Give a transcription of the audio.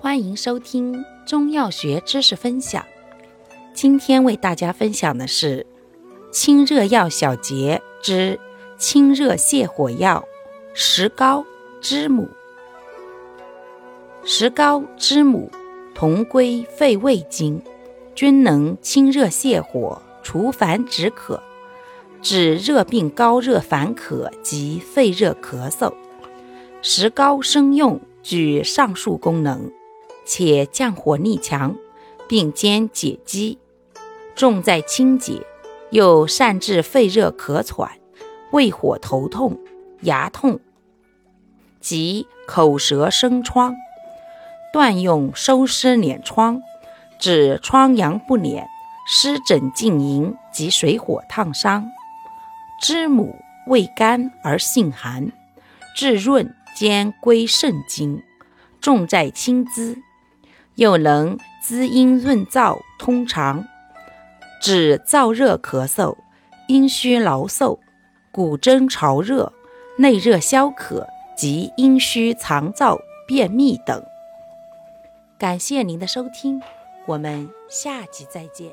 欢迎收听中药学知识分享。今天为大家分享的是清热药小结之清热泻火药石膏、知母。石膏、知母同归肺胃经，均能清热泻火、除烦止渴，治热病高热烦渴及肺热咳嗽。石膏生用具上述功能。且降火力强，并兼解肌，重在清洁，又善治肺热咳喘、胃火头痛、牙痛及口舌生疮，断用收湿敛疮，治疮疡不敛、湿疹浸淫及水火烫伤。知母味甘而性寒，治润兼归肾经，重在清滋。又能滋阴润燥、通肠，治燥热咳嗽、阴虚劳嗽、骨蒸潮热、内热消渴及阴虚肠燥、便秘等。感谢您的收听，我们下集再见。